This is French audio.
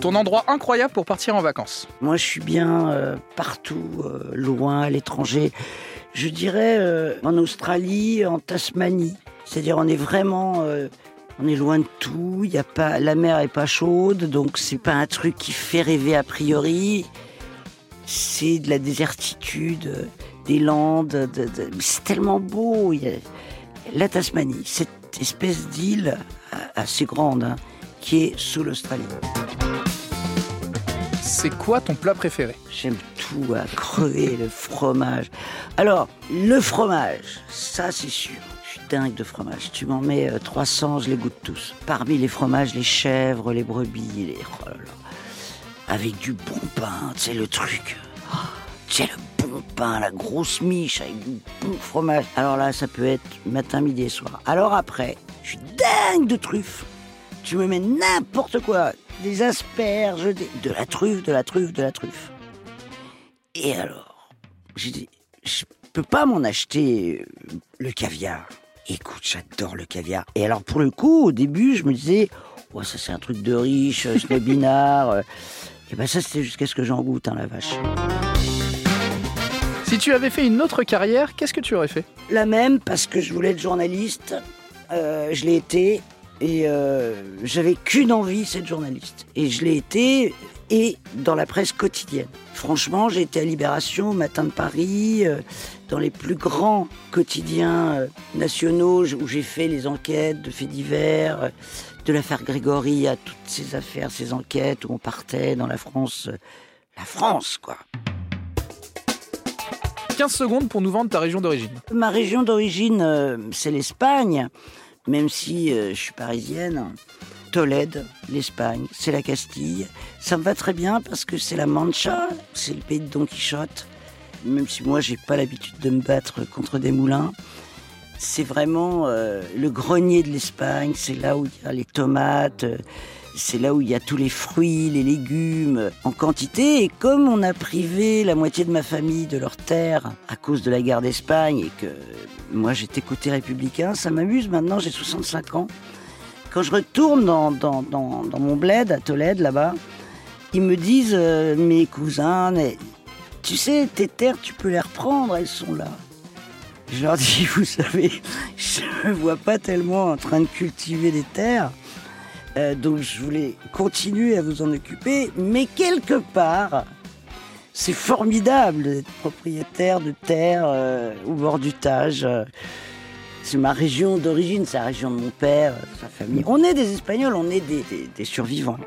Ton endroit incroyable pour partir en vacances Moi, je suis bien euh, partout, euh, loin, à l'étranger. Je dirais euh, en Australie, en Tasmanie. C'est-à-dire, on est vraiment, on est loin de tout. La mer est pas chaude, donc c'est pas un truc qui fait rêver a priori. C'est de la désertitude, des landes. de- c'est tellement beau. La Tasmanie, cette espèce d'île assez grande hein, qui est sous l'Australie. C'est quoi ton plat préféré J'aime tout à crever, le fromage. Alors, le fromage, ça c'est sûr. Je suis dingue de fromage. Tu m'en mets euh, 300, je les goûte tous. Parmi les fromages, les chèvres, les brebis, les... oh. Avec du bon pain, sais le truc. Oh, tu le bon pain, la grosse miche avec du bon fromage. Alors là, ça peut être matin, midi et soir. Alors après, je suis dingue de truffes. Tu me mets n'importe quoi. Des asperges, des- de la truffe, de la truffe, de la truffe. Et alors, j'ai dit, je peux pas m'en acheter euh, le caviar. Écoute, j'adore le caviar. Et alors, pour le coup, au début, je me disais, oh, ça c'est un truc de riche, euh, snobinard. euh. Et ben ça, c'était jusqu'à ce que j'en goûte, hein, la vache. Si tu avais fait une autre carrière, qu'est-ce que tu aurais fait? La même, parce que je voulais être journaliste. Euh, je l'ai été. Et euh, j'avais qu'une envie, c'est être journaliste. Et je l'ai été, et dans la presse quotidienne. Franchement, j'ai été à Libération, au Matin de Paris, euh, dans les plus grands quotidiens euh, nationaux où j'ai fait les enquêtes de faits divers, euh, de l'affaire Grégory à toutes ces affaires, ces enquêtes où on partait dans la France. la France, quoi. 15 secondes pour nous vendre ta région d'origine. Ma région d'origine, c'est l'Espagne, même si euh, je suis parisienne. Tolède, l'Espagne, c'est la Castille. Ça me va très bien parce que c'est la Mancha, c'est le pays de Don Quichotte. Même si moi, j'ai pas l'habitude de me battre contre des moulins. C'est vraiment euh, le grenier de l'Espagne, c'est là où il y a les tomates, euh, c'est là où il y a tous les fruits, les légumes en quantité. Et comme on a privé la moitié de ma famille de leurs terres à cause de la guerre d'Espagne et que moi j'étais côté républicain, ça m'amuse maintenant, j'ai 65 ans. Quand je retourne dans, mon bled à Tolède là-bas, ils me disent, euh, mes cousins, tu sais, tes terres, tu peux les reprendre, elles sont là. Je leur dis, vous savez, je me vois pas tellement en train de cultiver des terres. Euh, donc je voulais continuer à vous en occuper, mais quelque part, c'est formidable d'être propriétaire de terres euh, au bord du Tage. C'est ma région d'origine, c'est la région de mon père, de sa famille. On est des Espagnols, on est des survivants.